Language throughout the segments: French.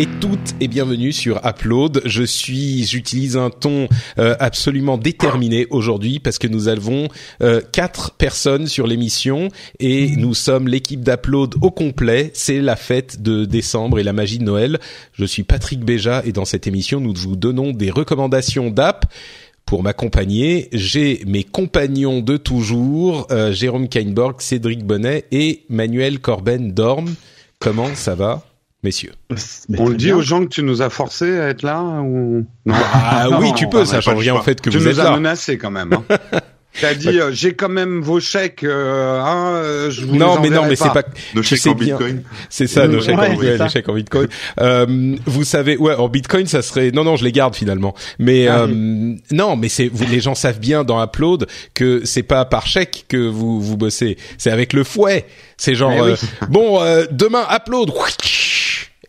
Et toutes et bienvenue sur Upload. Je suis, j'utilise un ton euh, absolument déterminé aujourd'hui parce que nous avons euh, quatre personnes sur l'émission et nous sommes l'équipe d'Upload au complet. C'est la fête de décembre et la magie de Noël. Je suis Patrick Béja et dans cette émission nous vous donnons des recommandations d'app. Pour m'accompagner, j'ai mes compagnons de toujours, euh, Jérôme Kainborg, Cédric Bonnet et Manuel Corben Dorme. Comment ça va? Messieurs. on le dit bien. aux gens que tu nous as forcés à être là ou non Ah non, oui, tu peux, ça change rien au fait que tu vous nous êtes as là. menacé quand même. Hein. T'as dit euh, j'ai quand même vos chèques, euh, hein, euh, je vous non les mais non mais c'est pas. Nos je chèques sais en bien. bitcoin. C'est ça, nos Ouais, chèques en bitcoin, ça. les chèques en bitcoin. Euh, vous savez, ouais, en bitcoin, ça serait. Non, non, je les garde finalement. Mais Ah euh, non, mais c'est. vous- Les gens savent bien dans Upload que c'est pas par chèque que vous vous bossez. C'est avec le fouet. C'est genre oui. bon, euh, demain Upload.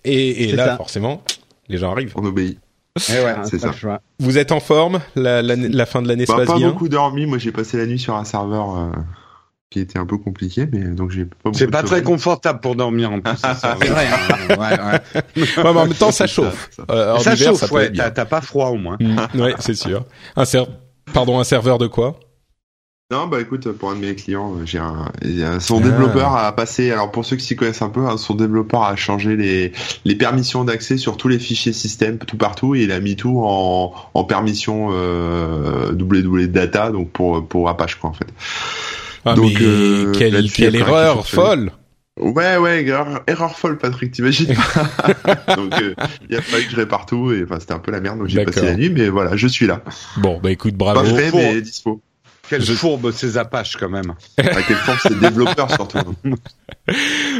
Et, là, ça. forcément, les gens arrivent. On obéit. Eh ouais. C'est ça. Vous êtes en forme? La, la, la fin de l'année se Bah, passe pas bien? beaucoup dormi. Moi, j'ai passé la nuit sur un serveur euh, qui était un peu compliqué, mais donc j'ai pas. beaucoup C'est pas très confortable pour dormir en plus. ça, ça. C'est vrai. hein. ouais, ouais. Ouais, mais en même temps, ça chauffe. Ça, Euh, ça hiver, chauffe, ça ouais. T'as pas froid au moins. Mm, ouais, c'est sûr. Un ser... Pardon, un serveur de quoi? Non, bah écoute, pour un de mes clients, euh, j'ai un, y son développeur a passé. Alors pour ceux qui s'y connaissent un peu, hein, son développeur a changé les les permissions d'accès sur tous les fichiers système tout partout et il a mis tout en en permission euh, www data donc pour pour Apache quoi en fait. Ah, Donc, mais euh, quelle, quelle y erreur folle Ouais, ouais, erreur, erreur folle, Patrick, t'imagines pas Donc, euh, il a fallu que je répare tout, et enfin, c'était un peu la merde, donc j'ai passé la nuit, mais voilà, je suis là. Bon, bah écoute, Pas bravo. Pour- mais dispo. Quelle Je- fourbe ces Apaches quand même. À quelle forme c'est développeur, surtout.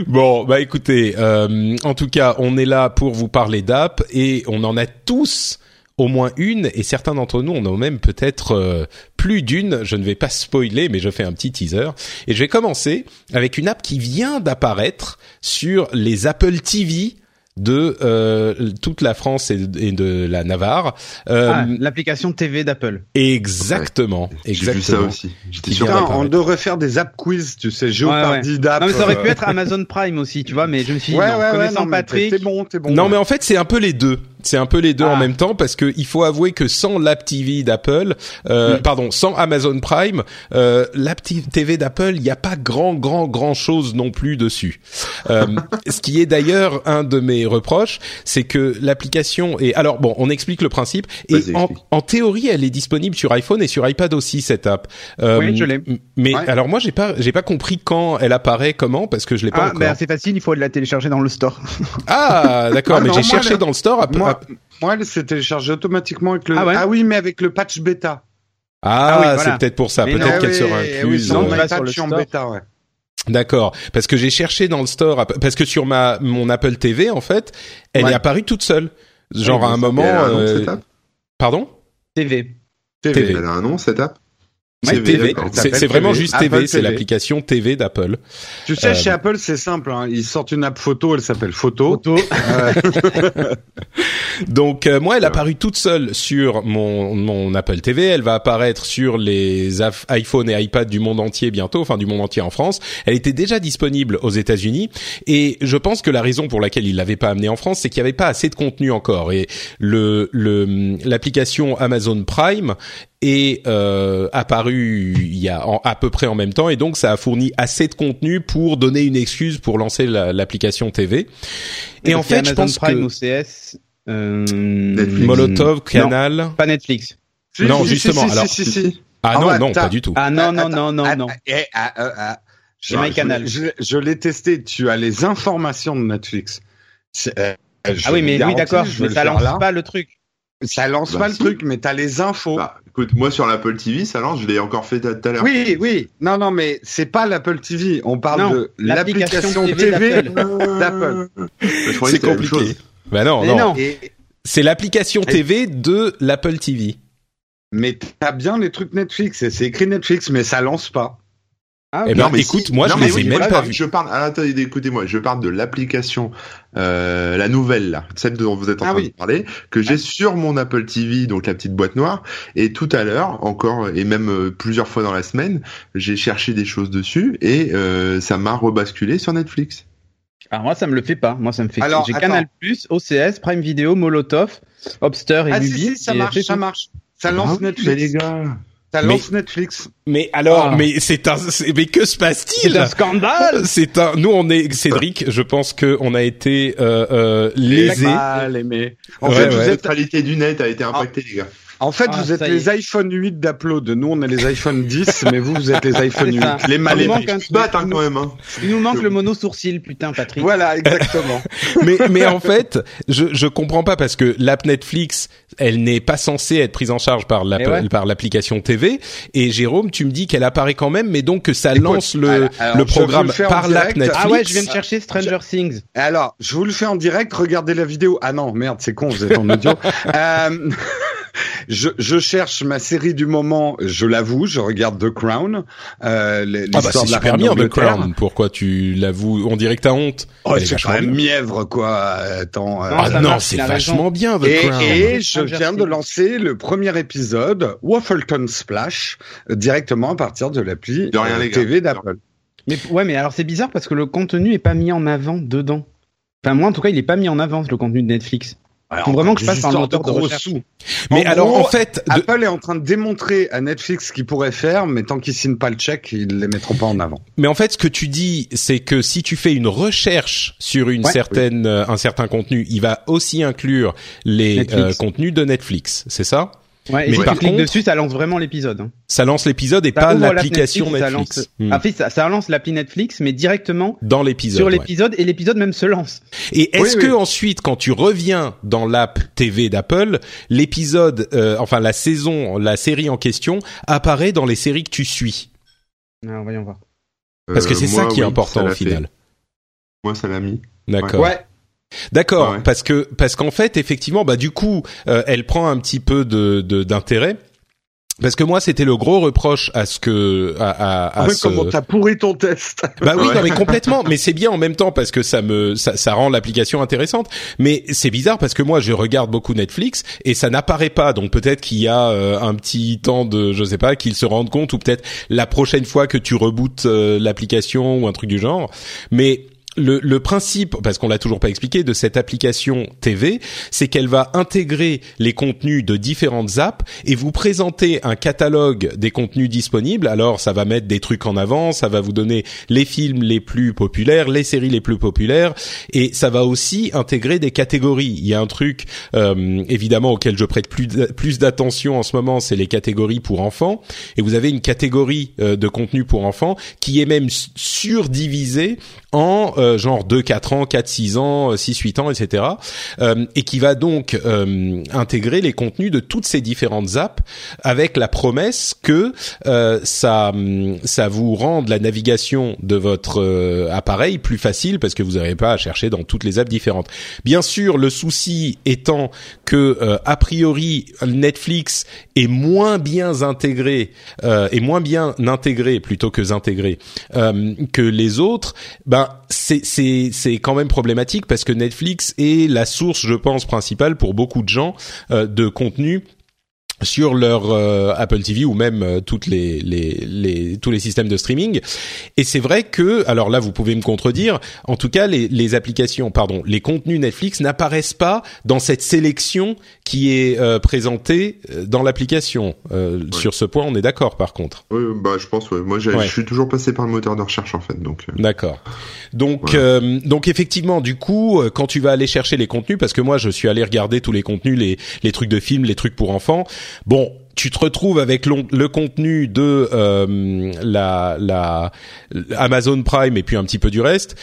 Bon, bah écoutez, euh, en tout cas, on est là pour vous parler d'app et on en a tous au moins une et certains d'entre nous on en a même peut-être euh, plus d'une. Je ne vais pas spoiler, mais je fais un petit teaser et je vais commencer avec une app qui vient d'apparaître sur les Apple TV de euh, toute la France et de, et de la Navarre. Euh, Ah, l'application TV d'Apple. exactement, J'ai vu ça exactement. aussi. J'étais sûr. Putain, on devrait faire des app quiz, tu sais, géopardie d'app. Non mais ça aurait pu euh, être Amazon Prime aussi, tu vois, mais je me suis dit, Ouais, non, ouais, ouais, connaissant Patrick, T'es bon, t'es bon. Non, ouais. mais en fait, c'est un peu les deux. C'est un peu les deux Ah. en même temps parce que il faut avouer que sans l'app TV d'Apple, euh, Mm. pardon, sans Amazon Prime, euh, l'app TV d'Apple, il n'y a pas grand, grand, grand chose non plus dessus. Euh, ce qui est d'ailleurs un de mes reproches, c'est que l'application est. Alors bon, on explique le principe et en, en théorie, elle est disponible sur iPhone et sur iPad aussi cette app. Euh, Oui, je l'ai. Mais Ouais. alors moi, j'ai pas, j'ai pas compris quand elle apparaît, comment, parce que je l'ai pas ah, encore. ben c'est facile, il faut la télécharger dans le store. Ah, d'accord, Ah mais j'ai cherché elle- dans le store. Moi, à- moi, elle s'est téléchargée automatiquement avec le. Ah ouais oui, mais avec le patch bêta. Ah, Ah oui, voilà. c'est peut-être pour ça. Peut-être qu'elle sera incluse. Oui, Non, sur le en bêta, ouais. D'accord. Parce que j'ai cherché dans le store, parce que sur ma mon Apple TV en fait, elle Ouais. est apparue toute seule. Genre Oui, à un moment. Elle a un nom, euh, cette app? Pardon? TV. TV. Elle a un nom, cette app? C'est TV. C'est vraiment TV. juste Apple TV. C'est TV. l'application TV d'Apple. Tu sais, Euh, chez Apple, c'est simple. Hein. Ils sortent une app photo, elle s'appelle Photo. Photo. Donc euh, moi, elle est apparue toute seule sur mon mon Apple TV. Elle va apparaître sur les iPhone et iPad du monde entier bientôt, enfin du monde entier en France. Elle était déjà disponible aux États-Unis et je pense que la raison pour laquelle il l'avait pas amenée en France, c'est qu'il n'y avait pas assez de contenu encore et le le l'application Amazon Prime est euh, apparue il y a en- à peu près en même temps et donc ça a fourni assez de contenu pour donner une excuse pour lancer la- l'application TV. Et en fait, je Amazon pense Prime que OCS, euh, Netflix. Molotov, non, Canal. pas Netflix. Si, Non, si, justement, Si, alors- si, si, si. Ah Ah non, ouais, non, pas du tout. Ah non, non, non, non, ah, non. eh, ah, ah, ah. Chez Je- MyCanal. Je, je l'ai testé. Tu as les informations de Netflix. Euh, je Ah oui, mais oui, d'accord, je mais ça lance là. pas le truc. Ça lance Bah, pas le truc, mais t'as les infos. Bah, écoute, moi sur l'Apple TV, ça lance, je l'ai encore fait tout à l'heure. oui, oui. Non, non, mais c'est pas l'Apple TV. On parle Non, de l'application TV d'Apple. C'est compliqué. chose. Bah non, Mais non. non. Et- C'est l'application TV de l'Apple TV. mais t'as bien les trucs Netflix et c'est écrit Netflix, mais ça lance pas. Ah, Eh ben, Non, mais écoute, si- moi, non, je les ai oui, même pas je parle- vus. Je parle, ah, attendez, écoutez-moi, je parle de l'application, euh, la nouvelle, là, celle dont vous êtes en Ah train oui. de parler, que j'ai sur mon Apple TV, donc la petite boîte noire, et tout à l'heure, encore, et même euh, plusieurs fois dans la semaine, j'ai cherché des choses dessus, et euh, ça m'a rebasculé sur Netflix. Alors moi, ça me le fait pas. Moi, ça me fait. Alors, J'ai. Canal+, OCS, Prime Video, Molotov, Hopster et Ah si, Mubi. si, ça marche, ça tout. marche. Ça Ah lance Netflix. mais les gars. Ça Mais- lance Netflix. Mais alors, Ah. mais c'est un, c'est- mais que se passe-t-il C'est un scandale. C'est un. Nous, on est Cédric. Je pense que on a été euh, euh, lésés. Mal aimé. En Ouais, fait, ouais. La êtes, neutralité du net a été impactée, les gars. En fait, Ah, vous êtes les iPhone 8 d'Upload. Nous, on est les iPhone 10, mais vous, vous êtes les iPhone C'est 8. ça. Les mal Il nous aimés. manque un Ils se battent, hein, quand même, hein. Il nous manque le mono sourcil, putain, Patrick. Voilà, exactement. mais mais en fait, je je comprends pas parce que l'app Netflix, elle n'est pas censée être prise en charge par l'app- Eh ouais. par l'application TV. Et Jérôme, tu me dis qu'elle apparaît quand même, mais donc que ça Écoute, lance le alors, le programme le par l'app. Netflix. Ah ouais, je viens de chercher Stranger Things. Et Alors, je vous le fais en direct. Regardez la vidéo. Ah non, merde, c'est con, vous êtes en audio. Euh, je, je cherche ma série du moment. Je l'avoue, je regarde The Crown. Euh, Ah bah de la super bien The. Crown. Pourquoi tu l'avoues On dirait que t'as honte. Oh, c'est quand même mièvre, quoi. Attends. euh, Ah non, c'est raison. vachement bien The Et, Crown. et je Stranger viens de lancer le premier épisode, Waffleton Splash, directement à partir de l'appli euh. TV d'Apple. Mais ouais, mais alors c'est bizarre parce que le contenu est pas mis en avant dedans. Enfin moi en tout cas, il est pas mis en avant le contenu de Netflix. Alors, Faut vraiment que je passe un moteur de gros sous. Mais En alors gros, en fait, de- Apple est en train de démontrer à Netflix ce qu'il pourrait faire, mais tant qu'ils signent pas le chèque, ils les mettront pas en avant. Mais en fait, ce que tu dis, c'est que si tu fais une recherche sur une Ouais. certaine, euh, un certain contenu, il va aussi inclure les euh, contenus de Netflix. C'est ça? Ouais, et Mais si par tu cliques contre- dessus, ça lance vraiment l'épisode. hein. Ça lance l'épisode et Ça pas l'application et ça Netflix. lance- Hmm. En fait, ça, ça lance l'appli Netflix, mais directement Dans l'épisode. sur ouais. l'épisode et l'épisode même se lance. Et est-ce Oui, que oui. ensuite, quand tu reviens dans l'app TV d'Apple, l'épisode, euh, enfin la saison, la série en question apparaît dans les séries que tu suis? Alors voyons voir. Parce que Euh, c'est ça moi, qui est oui, important ça au fait. final. Moi, ça l'a mis. D'accord. Ouais. D'accord, Ah ouais. parce que parce qu'en fait, effectivement, bah du coup, euh, elle prend un petit peu de de- d'intérêt. Parce que moi, c'était le gros reproche à ce que à, à, à Ah ce- Comment t'as pourri ton test Bah oui, Ouais. non mais complètement. Mais c'est bien en même temps parce que ça me ça, ça rend l'application intéressante. Mais c'est bizarre parce que moi je regarde beaucoup Netflix et ça n'apparaît pas. Donc peut-être qu'il y a euh, un petit temps de je sais pas qu'ils se rendent compte ou peut-être la prochaine fois que tu rebootes euh, l'application ou un truc du genre. Mais le, le principe, parce qu'on l'a toujours pas expliqué, de cette application TV, c'est qu'elle va intégrer les contenus de différentes apps et vous présenter un catalogue des contenus disponibles. Alors, ça va mettre des trucs en avant, ça va vous donner les films les plus populaires, les séries les plus populaires, et ça va aussi intégrer des catégories. Il y a un truc, euh, évidemment, auquel je prête plus plus d'attention en ce moment, c'est les catégories pour enfants. Et vous avez une catégorie euh, de contenu pour enfants qui est même surdivisée en euh, genre 2 4 ans, 4 6 ans, 6 8 ans, etc. Euh, et qui va donc euh, intégrer les contenus de toutes ces différentes apps avec la promesse que euh, ça hum, ça vous rende la navigation de votre euh, appareil plus facile parce que vous n'aurez pas à chercher dans toutes les apps différentes. Bien sûr, le souci étant que euh, a priori Netflix est moins bien intégré euh, est moins bien intégré plutôt que intégré euh, que les autres, ben c'est quand même problématique parce que Netflix est la source, je pense, principale pour beaucoup de gens euh, de contenu sur leur euh, Apple TV ou même euh, toutes les, les, les tous les systèmes de streaming et c'est vrai que alors là vous pouvez me contredire en tout cas les, les applications pardon les contenus Netflix n'apparaissent pas dans cette sélection qui est euh, présentée euh, dans l'application Euh, sur ce point on est d'accord par contre Oui, bah, je pense, ouais. Moi, Ouais. je suis toujours passé par le moteur de recherche, en fait, donc. euh, D'accord. Donc, Voilà. euh, donc effectivement, du coup, quand tu vas aller chercher les contenus, parce que moi, je suis allé regarder tous les contenus, les, les trucs de films, les trucs pour enfants. Bon, tu te retrouves avec le contenu de euh, la, la Amazon Prime et puis un petit peu du reste.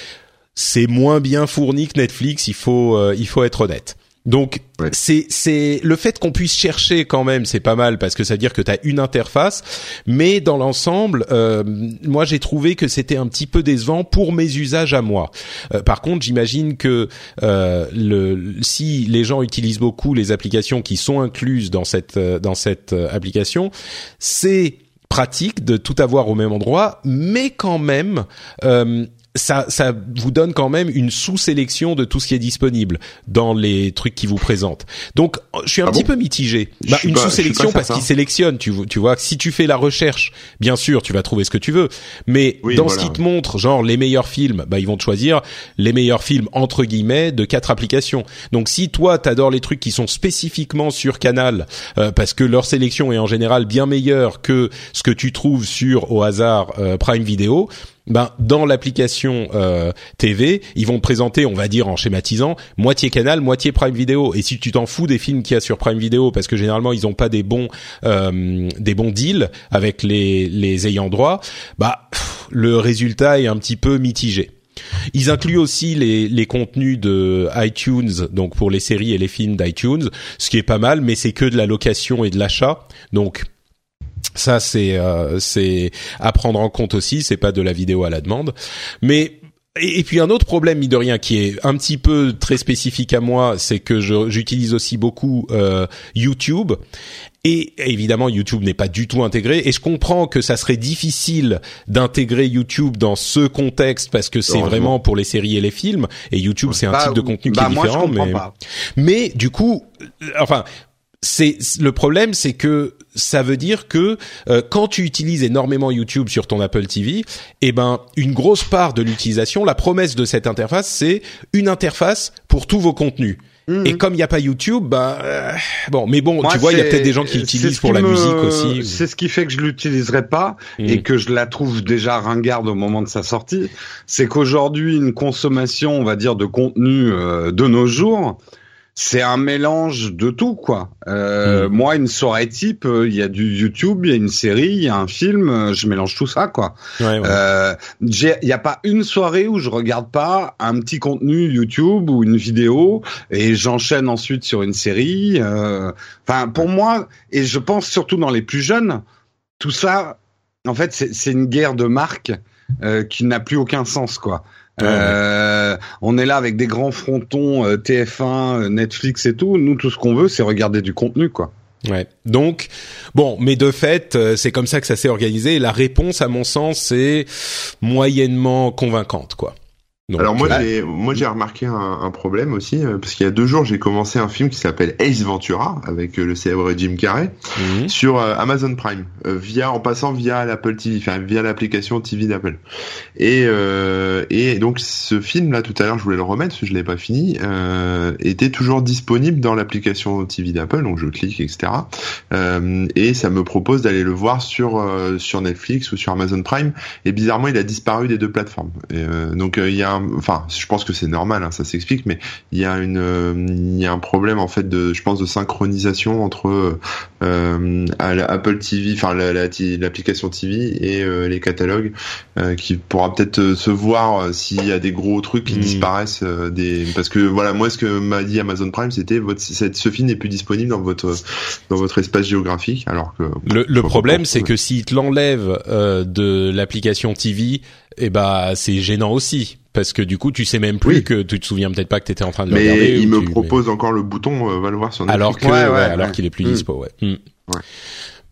C'est moins bien fourni que Netflix. Il faut, euh, il faut être honnête. Donc Ouais. c'est c'est le fait qu'on puisse chercher quand même, c'est pas mal parce que ça veut dire que tu as une interface, mais dans l'ensemble, euh, moi j'ai trouvé que c'était un petit peu décevant pour mes usages à moi. Euh, par contre, j'imagine que euh, le si les gens utilisent beaucoup les applications qui sont incluses dans cette euh, dans cette euh, application, c'est pratique de tout avoir au même endroit, mais quand même, euh, ça, ça vous donne quand même une sous-sélection de tout ce qui est disponible dans les trucs qui vous présentent. Donc, je suis un Ah petit bon peu mitigé. Bah, une sous-sélection parce certain. qu'il sélectionne. Tu, tu vois, si tu fais la recherche, bien sûr, tu vas trouver ce que tu veux. Mais Oui, dans ce voilà. qui te montre, genre les meilleurs films, bah ils vont te choisir les meilleurs films entre guillemets de quatre applications. Donc, si toi t'adores les trucs qui sont spécifiquement sur Canal, euh, parce que leur sélection est en général bien meilleure que ce que tu trouves sur au hasard euh, Prime Video, ben dans l'application euh, TV, ils vont te présenter, on va dire en schématisant, moitié Canal, moitié Prime Video. Et si tu t'en fous des films qu'il y a sur Prime Video, parce que généralement ils ont pas des bons euh, des bons deals avec les les ayants droit, bah le résultat est un petit peu mitigé. Ils incluent aussi les, les contenus de iTunes, donc pour les séries et les films d'iTunes, ce qui est pas mal, mais c'est que de la location et de l'achat. Donc ça c'est euh, c'est à prendre en compte aussi, c'est pas de la vidéo à la demande. Mais et, puis un autre problème, mine de rien, qui est un petit peu très spécifique à moi, c'est que j'utilise aussi beaucoup euh, YouTube. Et évidemment, YouTube n'est pas du tout intégré. Et je comprends que ça serait difficile d'intégrer YouTube dans ce contexte parce que c'est vraiment pour les séries et les films. Et YouTube, c'est un Bah, type de contenu bah, qui est moi, je différent. mais pas. mais du coup, euh, enfin, c'est le problème, c'est que ça veut dire que euh, quand tu utilises énormément YouTube sur ton Apple TV, eh ben une grosse part de l'utilisation, la promesse de cette interface, c'est une interface pour tous vos contenus. Mhm. Et comme il n'y a pas YouTube, bah euh, bon, mais bon, Moi, tu vois, il y a peut-être des gens qui l'utilisent pour qui la me- musique aussi. C'est ce qui fait que je l'utiliserai pas et Mhm. que je la trouve déjà ringarde au moment de sa sortie. C'est qu'aujourd'hui, une consommation, on va dire, de contenu euh, de nos jours, c'est un mélange de tout, quoi. Euh, Mhm. Moi, une soirée type, euh, il y a du YouTube, il y a une série, il y a un film, euh, je mélange tout ça, quoi. Ouais, ouais. Euh, Il n'y a pas une soirée où je regarde pas un petit contenu YouTube ou une vidéo et j'enchaîne ensuite sur une série. euh, Enfin, pour moi, et je pense surtout dans les plus jeunes, tout ça, en fait, c'est c'est une guerre de marques euh, qui n'a plus aucun sens, quoi. Ouais. Euh, on est là avec des grands frontons euh, TF1, euh, Netflix et tout. Nous, tout ce qu'on veut, c'est regarder du contenu, quoi. Ouais. Donc, bon, mais de fait, euh, c'est comme ça que ça s'est organisé. Et la réponse, à mon sens, c'est moyennement convaincante, quoi. Donc, Alors moi euh, j'ai moi j'ai remarqué un, un problème aussi euh, parce qu'il y a deux jours j'ai commencé un film qui s'appelle Ace Ventura avec euh, le célèbre Jim Carrey mhm. sur euh, Amazon Prime euh, via en passant via l'Apple TV enfin via l'application TV d'Apple. Et euh, et donc ce film là tout à l'heure je voulais le remettre parce que je l'ai pas fini euh, était toujours disponible dans l'application TV d'Apple donc je clique etc euh, et ça me propose d'aller le voir sur euh, sur Netflix ou sur Amazon Prime. Et bizarrement il a disparu des deux plateformes. Et, euh, donc il y a un- enfin je pense que c'est normal hein, ça s'explique mais il y a une euh, il y a un problème en fait de je pense de synchronisation entre euh, la Apple TV enfin la- la- l'application TV et euh, les catalogues euh, qui pourra peut-être euh, se voir euh, s'il y a des gros trucs qui Mm. disparaissent euh, des parce que voilà moi ce que m'a dit Amazon Prime c'était votre cette ce film n'est plus disponible dans votre dans votre espace géographique alors que Le, le problème, c'est que s'il te l'enlève euh, de l'application TV, eh bah c'est gênant aussi parce que du coup, tu sais même plus Oui. que tu te souviens peut-être pas que t'étais en train de le regarder. mais il me tu- propose encore le bouton euh, va le voir sur mais- Netflix alors que Ouais, ouais, ouais, alors qu'il est plus Mm. dispo, ouais. Mm. Ouais.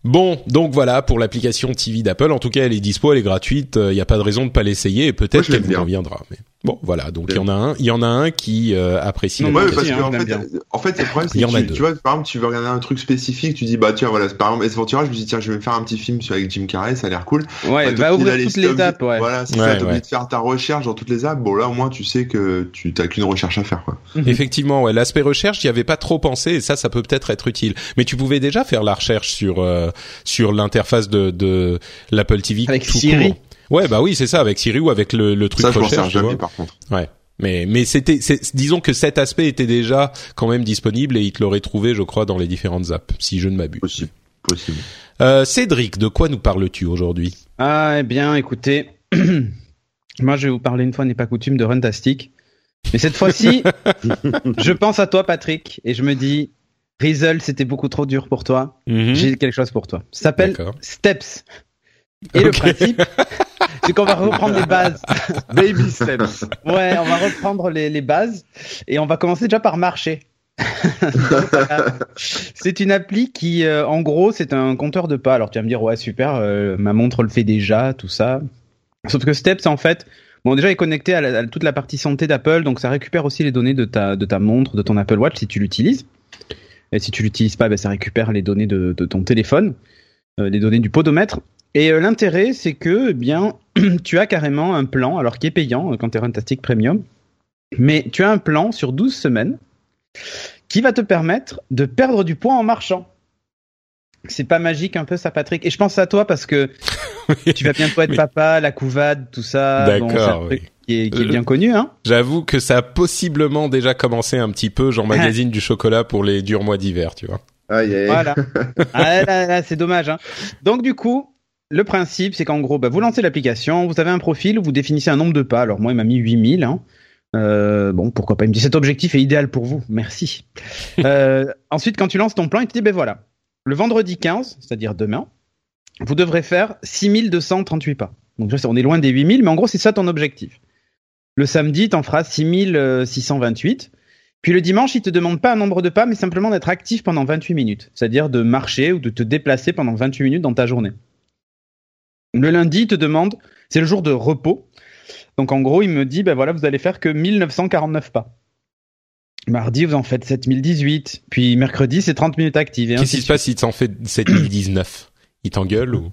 Bon, donc voilà pour l'application TV d'Apple. En tout cas, elle est dispo, elle est gratuite. Il n'y a pas de raison de pas l'essayer. Et peut-être qu'elle vous bien. reviendra. Mais bon, voilà. Donc il y en a un, il y en a un qui euh, apprécie. Non, la Ouais, parce hein, que en fait, en fait, le problème, c'est Il y en a que tu, vois, par exemple, tu veux regarder un truc spécifique, tu dis, bah, tiens, voilà, par exemple, Ventura, je me dis, tiens, je vais me faire un petit film sur avec Jim Carrey, ça a l'air cool. Ouais, Bah, va t'as ouvrir toutes les t'as étapes, ouais. Voilà, c'est Ouais, ça, obligé ouais. de faire ta recherche dans toutes les apps. Bon, là, au moins, tu sais que tu t'as qu'une recherche à faire, quoi. Effectivement, ouais, l'aspect recherche, j'y avais pas trop pensé et ça, ça peut peut-être être utile. Mais tu pouvais déjà faire la recherche sur euh, sur l'interface de, de l'Apple TV Avec tout Siri. court. Ouais, bah oui, c'est ça, avec Siri ou avec le, le truc Ça, je m'en sers recherche. tu jamais, par contre. Ouais. Mais mais c'était disons que cet aspect était déjà quand même disponible et il te l'aurait trouvé, je crois, dans les différentes apps, si je ne m'abuse. Possible. Possible. Euh, Cédric, de quoi nous parles-tu aujourd'hui? Ah, eh bien, écoutez, moi, je vais vous parler une fois n'est pas coutume de Runtastic. Mais cette fois-ci, je pense à toi, Patrick, et je me dis, Rizzle, c'était beaucoup trop dur pour toi. Mhm. J'ai quelque chose pour toi. Ça s'appelle. Steps. Et le principe, c'est qu'on va reprendre les bases. Baby steps. Ouais, on va reprendre les, les bases et on va commencer déjà par marcher. C'est une appli qui, euh, en gros, c'est un compteur de pas. Alors tu vas me dire, ouais, super, euh, ma montre le fait déjà, tout ça. Sauf que Steps, en fait, bon, déjà, est connecté à, la- à toute la partie santé d'Apple, donc ça récupère aussi les données de ta, de ta montre, de ton Apple Watch si tu l'utilises. Et si tu l'utilises pas, ben, ça récupère les données de, de ton téléphone, euh, les données du podomètre. Et euh, l'intérêt, c'est que, eh bien, tu as carrément un plan, alors qui est payant euh, quand tu es Runtastic Premium, mais tu as un plan sur 12 semaines qui va te permettre de perdre du poids en marchant. C'est pas magique un peu ça, Patrick? Et je pense à toi parce que tu vas bientôt être Mais- papa, la couvade, tout ça. D'accord, oui. qui est, qui est Euh, bien connu, hein J'avoue que ça a possiblement déjà commencé un petit peu. J'emmagasine du chocolat pour les durs mois d'hiver, tu vois. Aïe, aïe. Voilà. Ah, là, là, c'est dommage. Hein. Donc du coup, le principe, c'est qu'en gros, bah, vous lancez l'application, vous avez un profil, vous définissez un nombre de pas. Alors moi, il m'a mis 8000. Hein. Euh, bon, pourquoi pas Il me dit cet objectif est idéal pour vous. Merci. Euh, ensuite, quand tu lances ton plan, il te dit ben voilà, le vendredi 15, c'est-à-dire demain, vous devrez faire 6238 pas. Donc on est loin des 8000, mais en gros, c'est ça ton objectif. Le samedi, t'en feras 6628. Puis le dimanche, il te demande pas un nombre de pas, mais simplement d'être actif pendant 28 minutes. C'est-à-dire de marcher ou de te déplacer pendant 28 minutes dans ta journée. Le lundi, il te demande, c'est le jour de repos. Donc en gros, il me dit, ben voilà, vous allez faire que 1949 pas. Mardi, vous en faites 7018. Puis mercredi, c'est 30 minutes actives. et Qu'est-ce qui se passe s'il t'en fait 7019 Il t'engueule ou?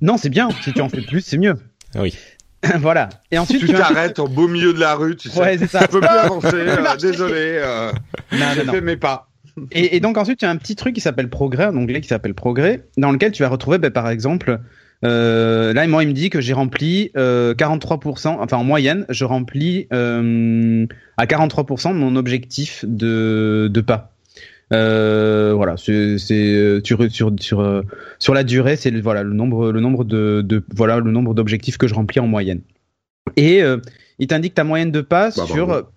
Non, c'est bien. Si tu en fais plus, c'est mieux. Ah oui. voilà. Et ensuite, Tu tu t'arrêtes au beau milieu de la rue, tu sais. Ouais, c'est ça. Je peux plus avancer, euh, désolé. Euh, Non, non, mes pas. Et, et donc ensuite, tu as un petit truc qui s'appelle Progrès, en anglais qui s'appelle Progrès, dans lequel tu vas retrouver, ben, par exemple, euh, là, moi, il me dit que j'ai rempli euh, 43%, enfin en moyenne, je remplis euh, à 43% de mon objectif de, de pas. Euh, voilà, c'est euh, sur sur sur euh, sur la durée, c'est le- voilà le nombre le nombre de, de voilà le nombre d'objectifs que je remplis en moyenne. Et euh, il t'indique ta moyenne de pas Bah, sur.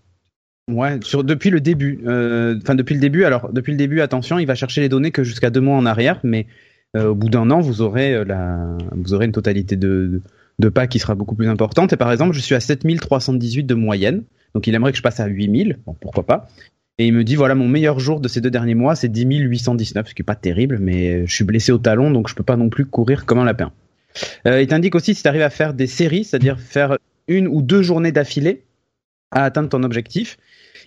Ouais, sur depuis le début. euh, Enfin, depuis le début. Alors, depuis le début, attention, il va chercher les données que jusqu'à deux mois en arrière, mais euh, au bout d'un an, vous aurez euh, la, vous aurez une totalité de, de pas qui sera beaucoup plus importante. Et par exemple, je suis à 7318 de moyenne, donc il aimerait que je passe à 8000. Bon, pourquoi pas Et il me dit voilà, mon meilleur jour de ces deux derniers mois, c'est 10 819, ce qui est pas terrible, mais je suis blessé au talon, donc je peux pas non plus courir comme un lapin. Euh, il t'indique aussi si tu arrives à faire des séries, c'est-à-dire faire une ou deux journées d'affilée à atteindre ton objectif.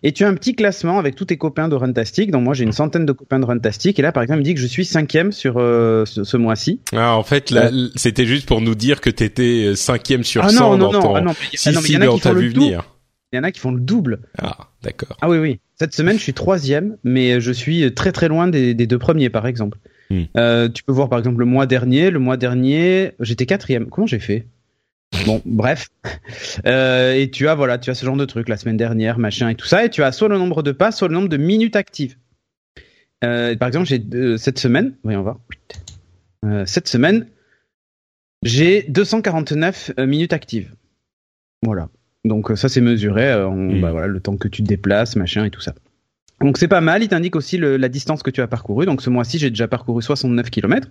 Et tu as un petit classement avec tous tes copains de Runtastic. Donc moi j'ai une centaine de copains de Runtastic. Et là par exemple il me dit que je suis cinquième sur euh, ce, ce mois-ci. Ah, en fait, là, c'était juste pour nous dire que t'étais euh, cinquième sur ah 100 non, non, dans non, ton... ah non, mais Si, ah non, mais si, mais on t'a vu venir. Il y en a qui font le double. Ah, d'accord. Ah oui, oui. Cette semaine je suis troisième, mais je suis très très loin des, des deux premiers par exemple. Hmm. Euh, tu peux voir par exemple le mois dernier. Le mois dernier j'étais quatrième. Comment j'ai fait? Bon, bref. Euh, et tu as voilà, tu as ce genre de truc la semaine dernière, machin et tout ça, et tu as soit le nombre de pas, soit le nombre de minutes actives. Euh, par exemple, j'ai euh, cette semaine, voyons voir. Cette semaine, j'ai 249 euh, minutes actives. Voilà. Donc ça c'est mesuré, bah, voilà, le temps que tu te déplaces, machin et tout ça. Donc c'est pas mal, il t'indique aussi le- la distance que tu as parcouru. Donc ce mois-ci, j'ai déjà parcouru 69 km.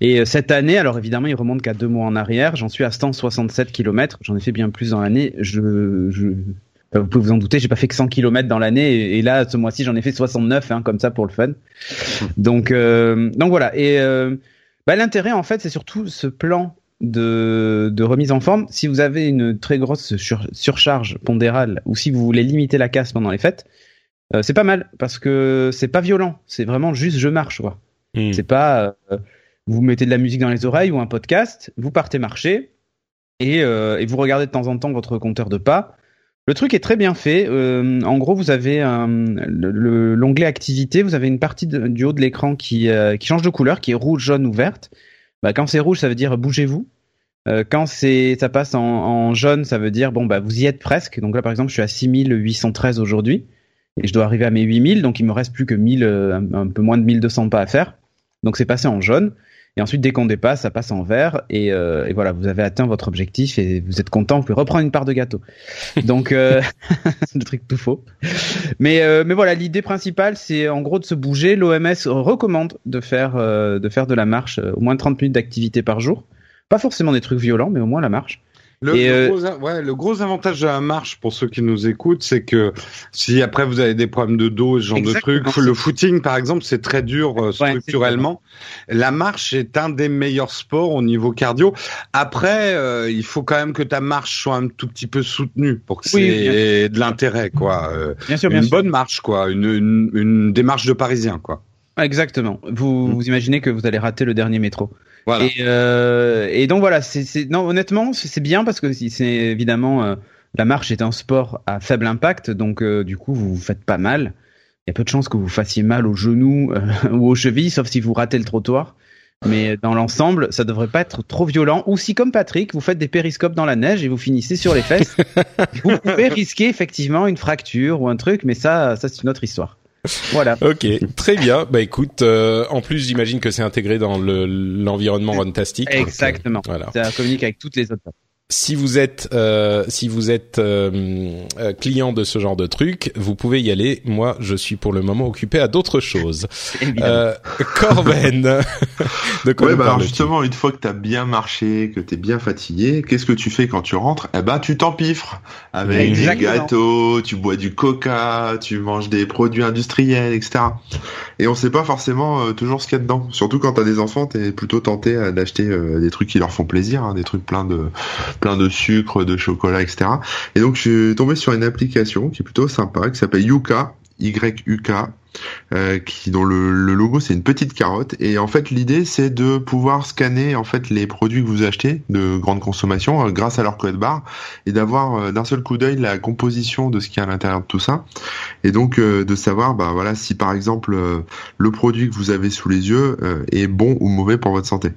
Et euh, cette année, alors évidemment, il remonte qu'à deux mois en arrière, j'en suis à 167 km. J'en ai fait bien plus dans l'année. Je, je, enfin, vous pouvez vous en douter, j'ai pas fait que 100 km dans l'année. Et, et là, ce mois-ci, j'en ai fait 69, hein, comme ça pour le fun. Donc, euh, donc voilà. Et euh, bah, l'intérêt, en fait, c'est surtout ce plan de, de remise en forme. Si vous avez une très grosse sur- surcharge pondérale ou si vous voulez limiter la casse pendant les fêtes, euh, c'est pas mal parce que c'est pas violent. C'est vraiment juste je marche, quoi. Hmm. C'est pas euh, vous mettez de la musique dans les oreilles ou un podcast, vous partez marcher et, euh, et vous regardez de temps en temps votre compteur de pas. Le truc est très bien fait. En gros, vous avez l'onglet activité, vous avez une partie de- du haut de l'écran qui, qui change de couleur, qui est rouge, jaune ou verte. Bah, quand c'est rouge, ça veut dire bougez-vous. Quand c'est ça passe en, en jaune, ça veut dire bon bah vous y êtes presque. Donc là, par exemple, je suis à 6813 aujourd'hui et je dois arriver à mes 8000, donc il me reste plus que 1000, euh, un, peu moins de 1200 pas à faire. Donc c'est passé en jaune. Et ensuite, dès qu'on dépasse, ça passe en vert. Et, euh, et, voilà, vous avez atteint votre objectif et vous êtes content. Vous pouvez reprendre une part de gâteau. Donc, euh, le truc tout faux. Mais, euh, mais voilà, l'idée principale, c'est en gros de se bouger. L'OMS recommande de faire, euh, de faire de la marche au moins 30 minutes d'activité par jour. Pas forcément des trucs violents, mais au moins la marche. Le, et le, gros, ouais, le gros avantage de la marche pour ceux qui nous écoutent, c'est que si après vous avez des problèmes de dos, ce genre de trucs, le footing par exemple, c'est très dur euh, structurellement. Ouais, la marche est un des meilleurs sports au niveau cardio. Après, euh, il faut quand même que ta marche soit un tout petit peu soutenue pour que oui, c'est de l'intérêt, quoi. Euh, bien sûr, une bien bonne marche, quoi, une, une, une démarche de Parisien, quoi. Exactement. Vous, mmh. vous imaginez que vous allez rater le dernier métro. Voilà. Et, euh, et donc voilà, c'est non honnêtement c'est bien parce que c'est évidemment euh, la marche est un sport à faible impact, donc euh, du coup vous vous faites pas mal. Il y a peu de chances que vous fassiez mal aux genoux ou aux chevilles, sauf si vous ratez le trottoir. Mais dans l'ensemble, ça devrait pas être trop violent. Ou si, comme Patrick, vous faites des périscopes dans la neige et vous finissez sur les fesses, vous pouvez risquer effectivement une fracture ou un truc, mais ça, ça c'est une autre histoire. Voilà. Ok, très bien. Bah écoute, euh, en plus j'imagine que c'est intégré dans le l'environnement Runtastic. Exactement. Donc, euh, voilà. Ça communique avec toutes les autres. Si vous êtes euh, si vous êtes euh, client de ce genre de truc, vous pouvez y aller. Moi, je suis pour le moment occupé à d'autres choses. euh, Corben, de quoi ouais, bah alors justement, une fois que t'as bien marché, que t'es bien fatigué, qu'est-ce que tu fais quand tu rentres? Eh ben, tu t'empiffres avec Exactement. des gâteaux, tu bois du coca, tu manges des produits industriels, etc. Et on sait pas forcément euh, toujours ce qu'il y a dedans. Surtout quand t'as des enfants, t'es plutôt tenté d'acheter euh, des trucs qui leur font plaisir, hein, des trucs pleins de plein de sucre, de chocolat, etc. Et donc je suis tombé sur une application qui est plutôt sympa, qui s'appelle Yuka, Y-U-K, euh, qui dont le, le logo c'est une petite carotte. Et en fait l'idée c'est de pouvoir scanner en fait les produits que vous achetez de grande consommation euh, grâce à leur code barre et d'avoir euh, d'un seul coup d'œil la composition de ce qu'il y a à l'intérieur de tout ça. Et donc euh, de savoir bah voilà si par exemple euh, le produit que vous avez sous les yeux est bon ou mauvais pour votre santé.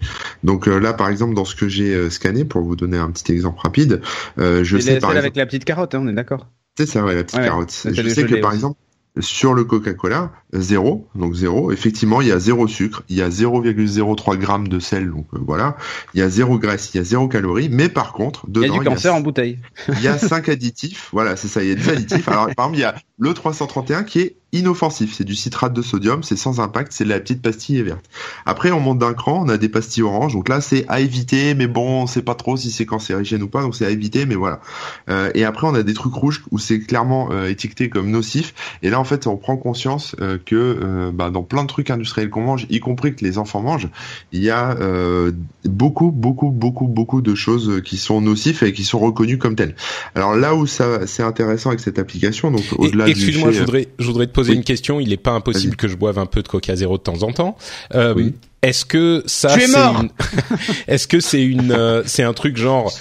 Donc là par exemple dans ce que j'ai scanné pour vous donner un petit exemple rapide je sais par exemple... avec la petite carotte hein, on est d'accord? C'est ça ouais la petite ouais, carotte. je sais que par exemple sur le Coca-Cola, zéro, donc zéro. Effectivement, il y a zéro sucre, il y a 0,03 grammes de sel, donc euh, voilà. Il y a zéro graisse, il y a zéro calorie, mais par contre, dedans, il y a du cancer en bouteille. Il y a cinq additifs, voilà, c'est ça, il y a des additifs. Alors, par exemple, il y a le 331 qui est inoffensif, c'est du citrate de sodium, c'est sans impact, c'est de la petite pastille verte. Après, on monte d'un cran, on a des pastilles oranges, donc là, c'est à éviter, mais bon, on sait pas trop si c'est cancérigène ou pas, donc c'est à éviter, mais voilà. Euh, et après, on a des trucs rouges où c'est clairement euh, étiqueté comme nocif, et là, en fait, on prend conscience euh, que euh, bah, dans plein de trucs industriels qu'on mange, y compris que les enfants mangent, il y a euh, beaucoup, beaucoup, beaucoup, beaucoup de choses qui sont nocifs et qui sont reconnues comme telles. Alors là où ça, c'est intéressant avec cette application, donc au-delà Excuse-moi, je voudrais, je voudrais te poser oui. une question. Il n'est pas impossible que je boive un peu de Coca Zéro de temps en temps. Euh, oui. Est-ce que ça, c'est une... est-ce que c'est une, euh, c'est un truc genre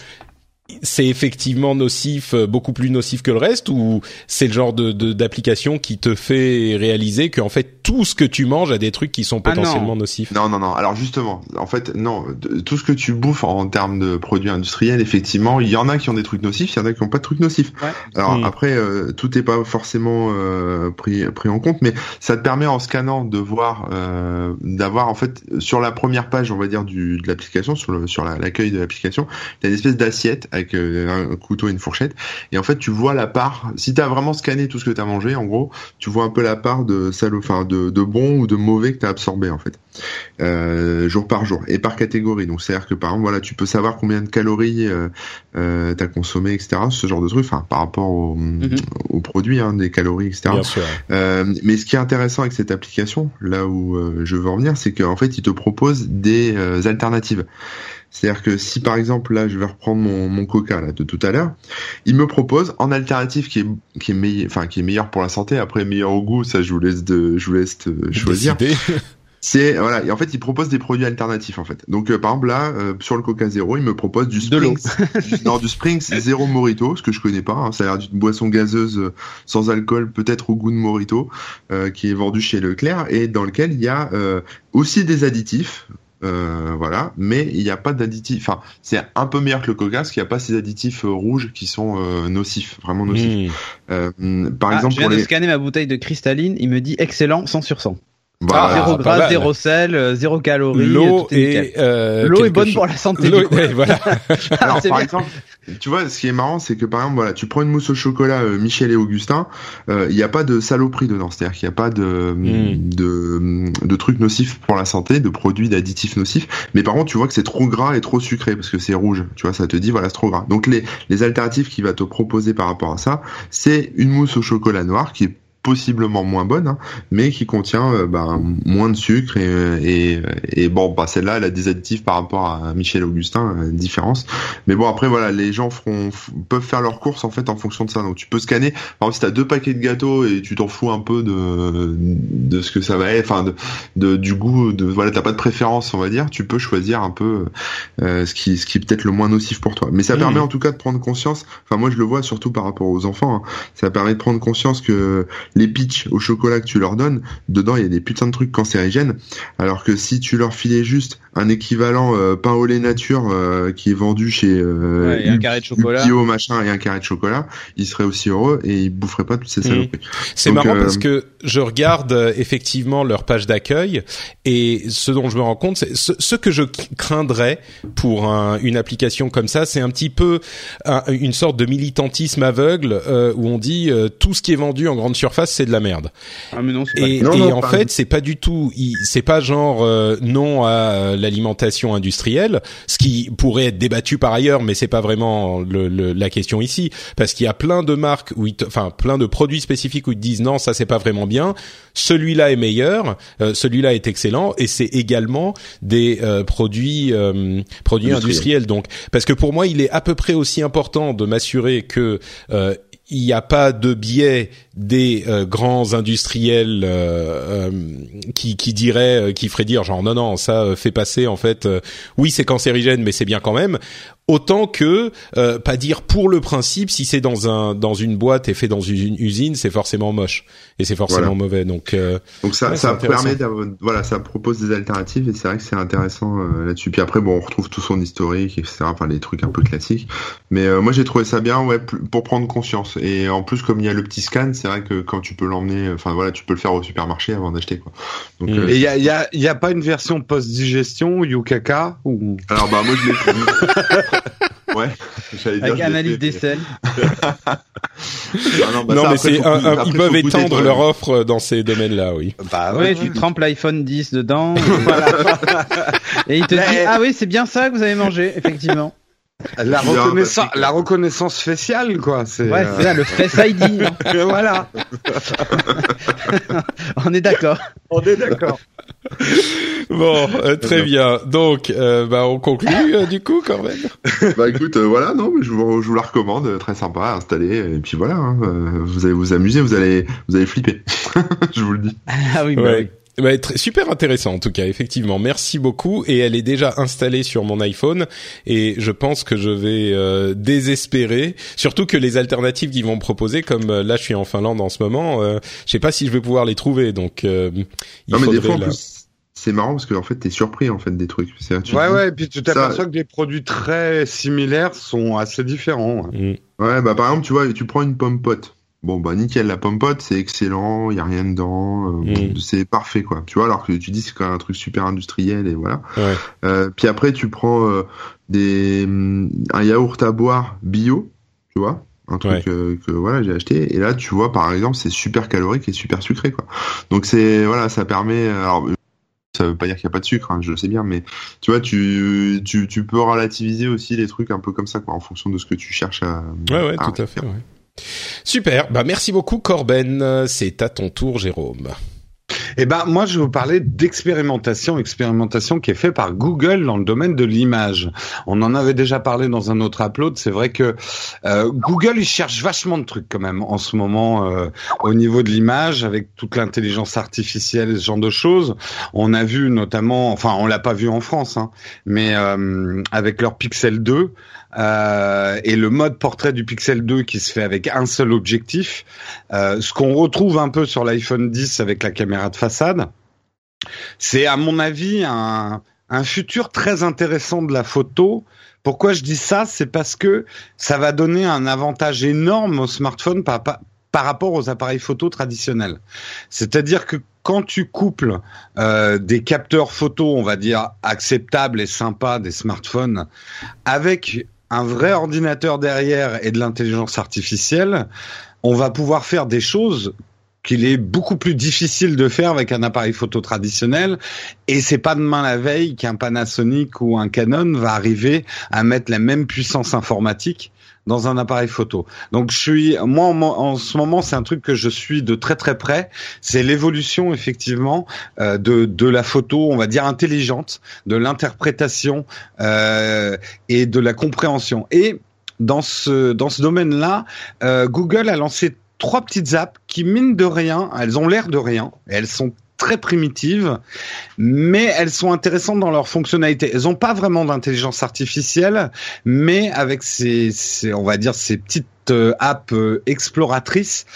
c'est effectivement nocif, beaucoup plus nocif que le reste, ou c'est le genre de d'application qui te fait réaliser qu'en fait tout ce que tu manges a des trucs qui sont potentiellement ah non. nocifs? Non, non, non. Alors justement, en fait, non. Tout ce que tu bouffes en termes de produits industriels, effectivement, il y en a qui ont des trucs nocifs, il y en a qui n'ont pas de trucs nocifs. Ouais. Alors mmh. après, euh, tout n'est pas forcément euh, pris pris en compte, mais ça te permet en scannant de voir, euh, d'avoir en fait sur la première page, on va dire du de l'application, sur le sur l'accueil la, de l'application, tu as une espèce d'assiette avec euh, un couteau et une fourchette. Et en fait, tu vois la part. Si tu as vraiment scanné tout ce que tu as mangé, en gros, tu vois un peu la part de enfin de, de bon ou de mauvais que tu as absorbé en fait, euh, jour par jour et par catégorie. Donc c'est-à-dire que par exemple, voilà, tu peux savoir combien de calories euh, euh, t'as consommé, etc. Ce genre de trucs, enfin par rapport au, mm -hmm. au produit, hein, des calories, etc. Bien sûr. Euh, mais ce qui est intéressant avec cette application, là où euh, je veux en venir, c'est qu'en fait, il te propose des euh, alternatives. C'est-à-dire que si par exemple là je vais reprendre mon, mon coca là de tout à l'heure, il me propose en alternative qui est qui est meilleur enfin qui est meilleur pour la santé, après meilleur au goût, ça je vous laisse de je vous laisse choisir. C'est voilà, et en fait, il propose des produits alternatifs en fait. Donc euh, par exemple là, euh, sur le Coca Zéro, il me propose du Springs, du, non du Springs Zéro Morito, ce que je connais pas. Hein, ça a l'air d'une boisson gazeuse euh, sans alcool, peut-être au goût de Morito, euh, qui est vendu chez Leclerc et dans lequel il y a euh, aussi des additifs. Euh, voilà, mais il n'y a pas d'additifs. Enfin, c'est un peu meilleur que le Coca, parce qu'il n'y a pas ces additifs rouges qui sont nocifs, vraiment nocifs. Mmh. par ah, exemple, je viens pour de les... scanner ma bouteille de cristalline, il me dit excellent, 100 sur 100. Bah, zéro gras, zéro sel, euh, zéro calories. L'eau est, euh, l'eau est bonne pour la santé. voilà. Alors par exemple, tu vois, ce qui est marrant, c'est que par exemple, voilà, tu prends une mousse au chocolat euh, Michel et Augustin, il n'y a pas de saloperie dedans, c'est-à-dire qu'il n'y a pas de, hmm. de de trucs nocifs pour la santé, de produits d'additifs nocifs. Mais par contre, tu vois que c'est trop gras et trop sucré parce que c'est rouge. Tu vois, ça te dit voilà, c'est trop gras. Donc les les alternatives qu'il va te proposer par rapport à ça, c'est une mousse au chocolat noir qui est possiblement moins bonne, hein, mais qui contient euh, bah, moins de sucre et, et, et bon, bah, celle-là, elle a des additifs par rapport à Michel Augustin, euh, différence. Mais bon, après voilà, les gens feront, peuvent faire leurs courses en fait en fonction de ça. Donc tu peux scanner. Par exemple, si t'as deux paquets de gâteaux et tu t'en fous un peu de de ce que ça va être, enfin de, de, du goût, de voilà, t'as pas de préférence, on va dire, tu peux choisir un peu euh, ce qui ce qui est peut-être le moins nocif pour toi. Mais ça mmh. permet en tout cas de prendre conscience. Enfin moi je le vois surtout par rapport aux enfants. Hein, ça permet de prendre conscience que les pitchs au chocolat que tu leur donnes, dedans il y a des putains de trucs cancérigènes. Alors que si tu leur filais juste un équivalent euh, pain au lait nature euh, qui est vendu chez euh, un carré de chocolat, bio machin et un carré de chocolat, ils seraient aussi heureux et ils boufferaient pas toutes ces mmh. saloperies. C'est marrant euh, parce que je regarde effectivement leur page d'accueil et ce dont je me rends compte, c'est ce, que je craindrais pour une application comme ça, c'est un petit peu une sorte de militantisme aveugle où on dit tout ce qui est vendu en grande surface c'est de la merde. Ah mais non, et, pas... et en fait c'est pas du tout, c'est pas genre non à l'alimentation industrielle, ce qui pourrait être débattu par ailleurs, mais c'est pas vraiment le, la question ici, parce qu'il y a plein de marques où, enfin plein de produits spécifiques où ils disent non, ça c'est pas vraiment bien. Celui-là est meilleur, euh, celui-là est excellent, et c'est également des euh, produits euh, produits industriels. Donc, parce que pour moi, il est à peu près aussi important de m'assurer que il n'y a pas de biais des euh, grands industriels euh, euh, qui, qui diraient, qui feraient dire genre non non ça fait passer en fait oui c'est cancérigène mais c'est bien quand même. Autant que euh, pas dire pour le principe si c'est dans un dans une boîte et fait dans une usine c'est forcément moche et c'est forcément mauvais. Donc euh, donc ça ça permet voilà ça propose des alternatives et c'est vrai que c'est intéressant euh, là-dessus. Puis après bon on retrouve tout son historique etc enfin les trucs un peu classiques. Mais moi j'ai trouvé ça bien ouais pour prendre conscience. Et en plus comme il y a le petit scan c'est vrai que quand tu peux l'emmener enfin voilà tu peux le faire au supermarché avant d'acheter quoi donc mm. et il y a il y a il y a pas une version post digestion Yukaka ou? Alors bah moi je l'ai Ouais, Avec analyse des selles. non, bah mais c'est ils peuvent étendre leur offre dans ces domaines-là, oui. Bah ouais, tu trempes l'iPhone 10 dedans. et il te dit ah oui, c'est bien ça que vous avez mangé, effectivement. La reconnaissance, la reconnaissance faciale, quoi. C'est ouais, c'est le Face ID. Hein. voilà. On est d'accord. On est d'accord. Bon, euh, très bien. Donc, euh, bah, on conclut euh, du coup quand même. bah écoute, voilà, non, mais je vous, je vous la recommande, très sympa à installer. Et puis voilà, hein, vous allez vous amuser, vous allez, vous allez flipper. je vous le dis. Ah oui, bah oui. Bah, super intéressant en tout cas, effectivement. Merci beaucoup. Et elle est déjà installée sur mon iPhone et je pense que je vais désespérer. Surtout que les alternatives qu'ils vont me proposer, comme là je suis en Finlande en ce moment, euh, je sais pas si je vais pouvoir les trouver. Donc il non, mais des fois, en plus, c'est marrant parce que en fait t'es surpris en fait des trucs. ouais ouais, et puis tu t'aperçois que des produits très similaires sont assez différents. Mm. Ouais bah par exemple tu vois tu prends une pomme pote. Bon bah nickel la pomme pote c'est excellent, il y a rien dedans, euh, mm. c'est parfait quoi. Tu vois alors que tu dis c'est quand même un truc super industriel et voilà. Ouais. Euh, puis après tu prends euh, des un yaourt à boire bio, tu vois un truc que voilà j'ai acheté et là tu vois par exemple c'est super calorique et super sucré quoi donc c'est voilà ça permet alors ça veut pas dire qu'il n'y a pas de sucre, hein, je le sais bien, mais tu vois, tu, tu, tu, peux relativiser aussi les trucs un peu comme ça, quoi, en fonction de ce que tu cherches à. Ouais, ouais, tout à fait. Ouais. Super, bah merci beaucoup Corben, c'est à ton tour Jérôme. Eh ben, moi, je vais vous parler d'expérimentation, expérimentation qui est faite par Google dans le domaine de l'image. On en avait déjà parlé dans un autre upload. C'est vrai que euh, Google, il cherche vachement de trucs quand même en ce moment euh, au niveau de l'image, avec toute l'intelligence artificielle, ce genre de choses. On a vu notamment, enfin, on l'a pas vu en France, hein, mais euh, avec leur Pixel 2, euh, et le mode portrait du Pixel 2 qui se fait avec un seul objectif, euh, ce qu'on retrouve un peu sur l'iPhone 10 avec la caméra de façade, c'est à mon avis un, un futur très intéressant de la photo. Pourquoi je dis ça? C'est parce que ça va donner un avantage énorme au smartphone par, par rapport aux appareils photo traditionnels. C'est-à-dire que quand tu couples euh, des capteurs photo, on va dire acceptables et sympas des smartphones, avec un vrai ordinateur derrière et de l'intelligence artificielle, on va pouvoir faire des choses qu'il est beaucoup plus difficile de faire avec un appareil photo traditionnel. Et c'est pas demain la veille qu'un Panasonic ou un Canon va arriver à mettre la même puissance informatique dans un appareil photo. Donc je suis moi en, ce moment c'est un truc que je suis de très très près, c'est l'évolution effectivement euh, de de la photo, on va dire intelligente, de l'interprétation euh, et de la compréhension. Et dans ce dans ce domaine-là, euh, Google a lancé trois petites apps qui, mine de rien, elles ont l'air de rien, elles sont très primitives, mais elles sont intéressantes dans leur fonctionnalité. Elles n'ont pas vraiment d'intelligence artificielle, mais avec ces, on va dire, ces petites euh, apps euh, exploratrices,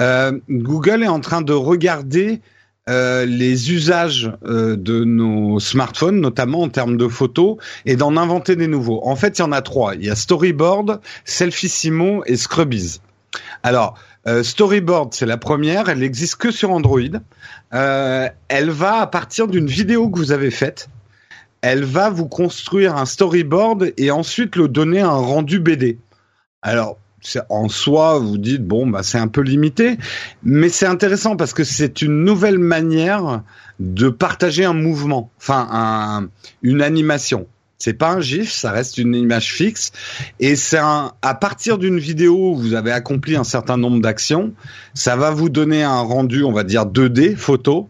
euh, Google est en train de regarder les usages de nos smartphones, notamment en termes de photos, et d'en inventer des nouveaux. En fait, il y en a trois. Il y a Storyboard, Selfissimo et Scrubbies. Alors, Storyboard, c'est la première. Elle n'existe que sur Android. Euh, elle va à partir d'une vidéo que vous avez faite. Elle va vous construire un storyboard et ensuite le donner un rendu BD. Alors, en soi, vous dites bon, bah c'est un peu limité, mais c'est intéressant parce que c'est une nouvelle manière de partager un mouvement, enfin un, une animation. C'est pas un GIF, ça reste une image fixe. Et c'est à partir d'une vidéo où vous avez accompli un certain nombre d'actions, ça va vous donner un rendu, on va dire 2D, photo,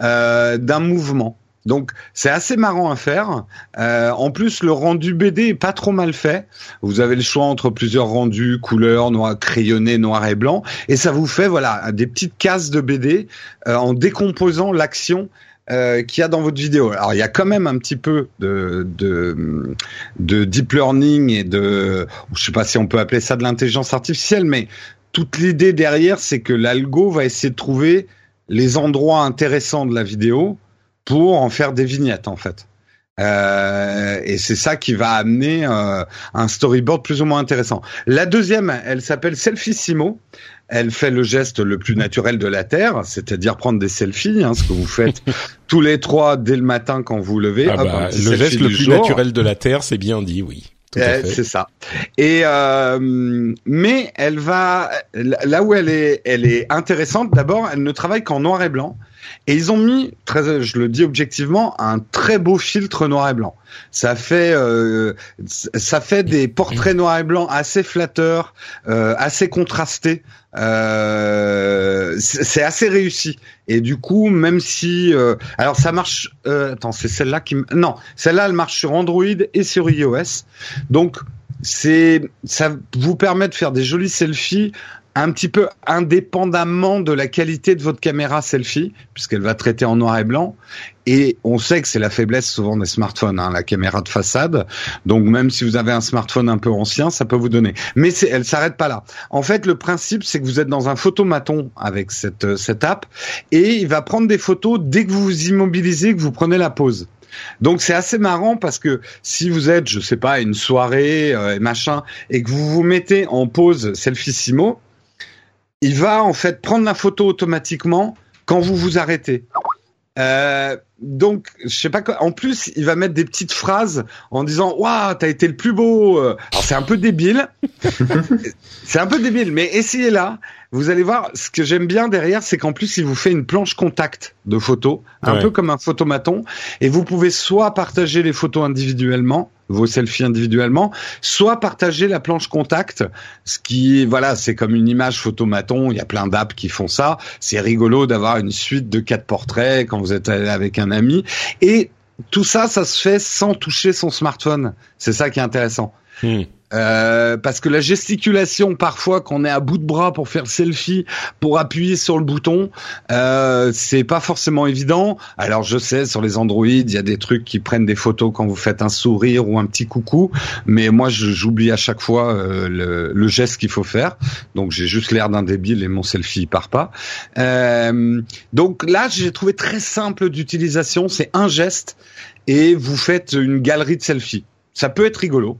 euh, d'un mouvement. Donc c'est assez marrant à faire. Euh, en plus, le rendu BD est pas trop mal fait. Vous avez le choix entre plusieurs rendus, couleurs, noir, crayonné, noir et blanc, et ça vous fait voilà des petites cases de BD euh, en décomposant l'action euh, qu'il y a dans votre vidéo. Alors il y a quand même un petit peu de, de, de deep learning et de, je sais pas si on peut appeler ça de l'intelligence artificielle, mais toute l'idée derrière, c'est que l'algo va essayer de trouver les endroits intéressants de la vidéo pour en faire des vignettes en fait. Euh, et c'est ça qui va amener euh, un storyboard plus ou moins intéressant. La deuxième, elle s'appelle Selfissimo. Elle fait le geste le plus naturel de la Terre, c'est-à-dire prendre des selfies, hein, ce que vous faites tous les trois dès le matin quand vous levez. Ah bah, le geste le plus naturel de la Terre, c'est bien dit, oui. Eh, c'est ça. Et euh, mais elle va là où elle est, elle est intéressante. D'abord, elle ne travaille qu'en noir et blanc. Et ils ont mis, très, je le dis objectivement, un très beau filtre noir et blanc. Ça fait, euh, ça fait des portraits noir et blanc assez flatteurs, euh, assez contrastés. Euh, c'est assez réussi. Et du coup, même si, euh, alors ça marche. Euh, attends, c'est celle-là qui, non, celle-là, elle marche sur Android et sur iOS. Donc c'est ça vous permet de faire des jolis selfies un petit peu indépendamment de la qualité de votre caméra selfie, puisqu'elle va traiter en noir et blanc. Et on sait que c'est la faiblesse souvent des smartphones, hein, la caméra de façade. Donc même si vous avez un smartphone un peu ancien, ça peut vous donner. Mais elle s'arrête pas là. En fait, le principe, c'est que vous êtes dans un photomaton avec cette, cette app, et il va prendre des photos dès que vous vous immobilisez, que vous prenez la pause. Donc c'est assez marrant parce que si vous êtes, je sais pas, une soirée euh, machin, et que vous vous mettez en pause selfie-simo, il va en fait prendre la photo automatiquement quand vous vous arrêtez. Euh, donc, je sais pas quoi. En plus, il va mettre des petites phrases en disant "Waouh, t'as été le plus beau." Alors c'est un peu débile. c'est un peu débile, mais essayez là. Vous allez voir. Ce que j'aime bien derrière, c'est qu'en plus, il vous fait une planche contact de photos, un peu comme un photomaton, et vous pouvez soit partager les photos individuellement vos selfies individuellement, soit partager la planche contact, ce qui voilà, c'est comme une image photomaton, il y a plein d'apps qui font ça, c'est rigolo d'avoir une suite de quatre portraits quand vous êtes avec un ami et tout ça, ça se fait sans toucher son smartphone. C'est ça qui est intéressant. Hmm. Euh, parce que la gesticulation, parfois, qu'on est à bout de bras pour faire selfie, pour appuyer sur le bouton, euh, c'est pas forcément évident. Alors, je sais, sur les Android, il y a des trucs qui prennent des photos quand vous faites un sourire ou un petit coucou, mais moi, j'oublie à chaque fois euh, le, le, geste qu'il faut faire. Donc, j'ai juste l'air d'un débile et mon selfie part pas. Euh, donc là, j'ai trouvé très simple d'utilisation. C'est un geste et vous faites une galerie de selfies. Ça peut être rigolo.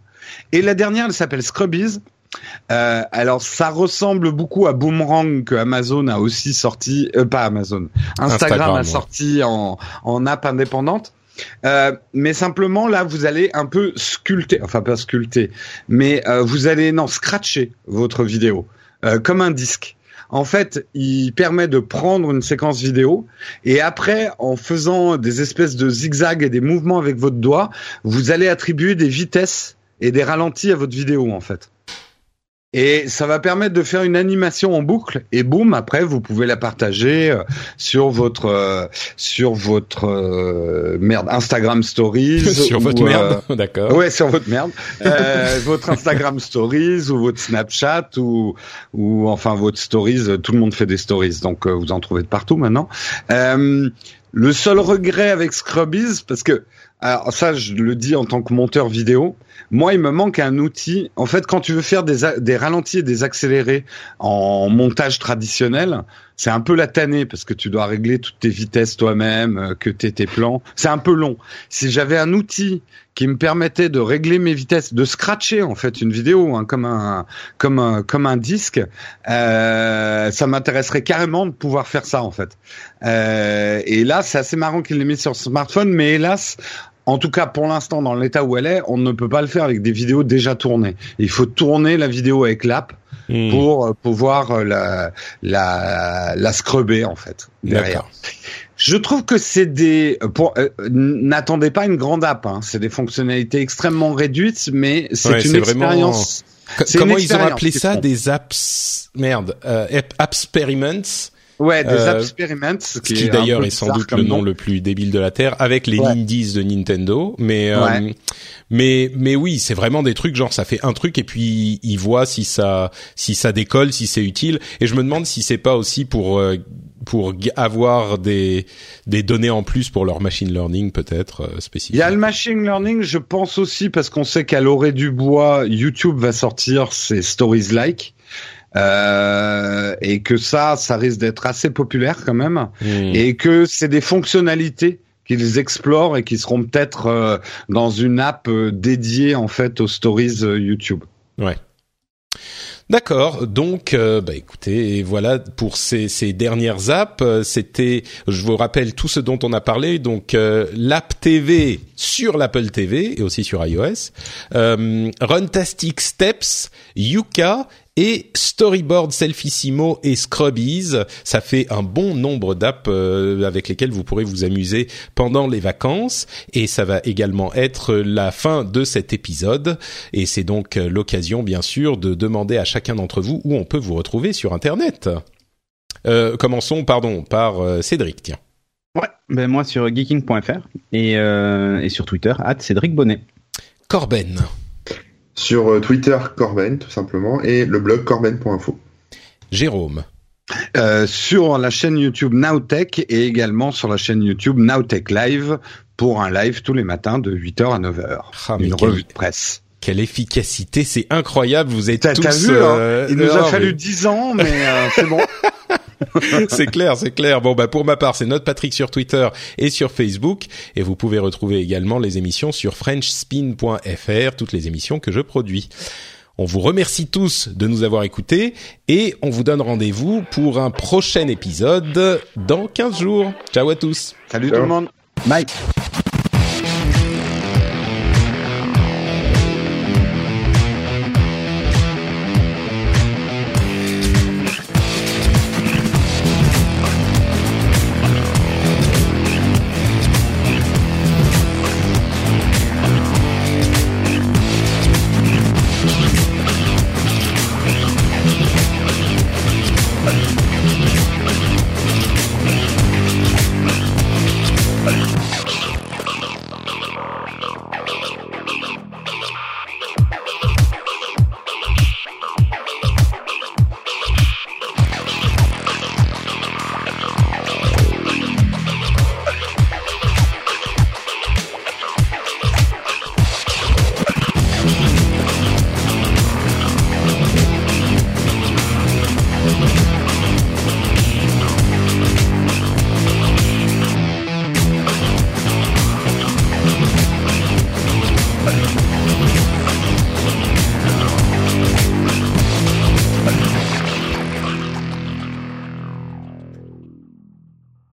Et la dernière, elle s'appelle Scrubbies. Euh, alors ça ressemble beaucoup à Boomerang que Amazon a aussi sorti, euh, pas Amazon, Instagram, Instagram, a ouais. sorti en, en app indépendante. Euh, mais simplement là, vous allez un peu sculpter, enfin pas sculpter, mais euh, vous allez non scratcher votre vidéo euh, comme un disque. En fait, il permet de prendre une séquence vidéo et après, en faisant des espèces de zigzags et des mouvements avec votre doigt, vous allez attribuer des vitesses et des ralentis à votre vidéo en fait. Et ça va permettre de faire une animation en boucle et boum après vous pouvez la partager euh, sur votre euh, sur votre euh, merde Instagram Stories Sur ou, votre euh, merde, d'accord. Ouais, sur votre merde. Euh, votre Instagram Stories ou votre Snapchat ou ou enfin votre Stories. euh, Tout le monde fait des Stories, donc euh, vous en trouvez de partout maintenant. Euh, le seul regret avec Scrubbies, parce que alors ça, je le dis en tant que monteur vidéo. Moi, il me manque un outil. En fait, quand tu veux faire des, des ralentis et des accélérés en montage traditionnel, c'est un peu la tannée parce que tu dois régler toutes tes vitesses toi-même, euh, que t'aies tes plans. C'est un peu long. Si j'avais un outil qui me permettait de régler mes vitesses, de scratcher en fait une vidéo hein, comme un comme un comme un disque, euh, ça m'intéresserait carrément de pouvoir faire ça en fait. Euh, et là, c'est assez marrant qu'il l'ait mis sur smartphone, mais hélas. En tout cas, pour l'instant, dans l'état où elle est, on ne peut pas le faire avec des vidéos déjà tournées. Il faut tourner la vidéo avec l'app Hmm. pour euh, pouvoir euh, la, la, la scrubber en fait derrière. Je trouve que c'est des pour euh, n'attendez pas une grande app, hein. c'est des fonctionnalités extrêmement réduites, mais c'est Ouais, une vraiment- expérience. Comment ils ont appelé ça. Des apps merde, euh, app- experiments, Ouais, des Euh, experiments, qui, qui d'ailleurs est sans doute le nom le plus débile de la terre, avec les Ouais. indies de Nintendo. Mais euh, Ouais. mais mais oui, c'est vraiment des trucs genre ça fait un truc et puis ils voient si ça si ça décolle, si c'est utile. Et je me demande si c'est pas aussi pour euh, pour avoir des des données en plus pour leur machine learning peut-être euh, spécifique. Il y a le machine learning, je pense aussi, parce qu'on sait qu'à l'orée du bois, YouTube va sortir ses stories like. Euh, et que ça, ça risque d'être assez populaire quand même. Hmm. et que c'est des fonctionnalités qu'ils explorent et qui seront peut-être euh, dans une app euh, dédiée en fait aux stories euh, YouTube. Ouais. D'accord, donc euh, bah écoutez, et voilà pour ces, ces dernières apps. euh, C'était, je vous rappelle tout ce dont on a parlé. Donc euh, l'app TV sur l'Apple TV et aussi sur iOS, Runtastic Steps, Yuka et Storyboard Selfissimo et Scrubbies. Ça fait un bon nombre d'apps euh, avec lesquelles vous pourrez vous amuser pendant les vacances. Et ça va également être la fin de cet épisode. Et c'est donc l'occasion, bien sûr, de demander à chacun d'entre vous où on peut vous retrouver sur Internet. Euh, commençons, pardon, par euh, Cédric, tiens. Ouais, ben moi sur geeking.fr et, euh, et sur Twitter, at Cédric Bonnet. Corben. Sur euh, Twitter, Corben, tout simplement, et le blog corben.info. Jérôme. Euh, sur la chaîne YouTube Nowtech et également sur la chaîne YouTube Nowtech Live pour un live tous les matins de 8h à 9h. Ah, Une revue de presse. Quelle efficacité, c'est incroyable. Vous êtes tous. vu, hein euh, Il nous non, a fallu mais- 10 ans, mais euh, c'est bon. c'est clair, c'est clair. Bon, bah pour ma part, c'est notre Patrick sur Twitter et sur Facebook, et vous pouvez retrouver également les émissions sur FrenchSpin.fr, toutes les émissions que je produis. On vous remercie tous de nous avoir écoutés et on vous donne rendez-vous pour un prochain épisode dans 15 jours. Ciao à tous. Salut Ciao. tout le monde. Bye.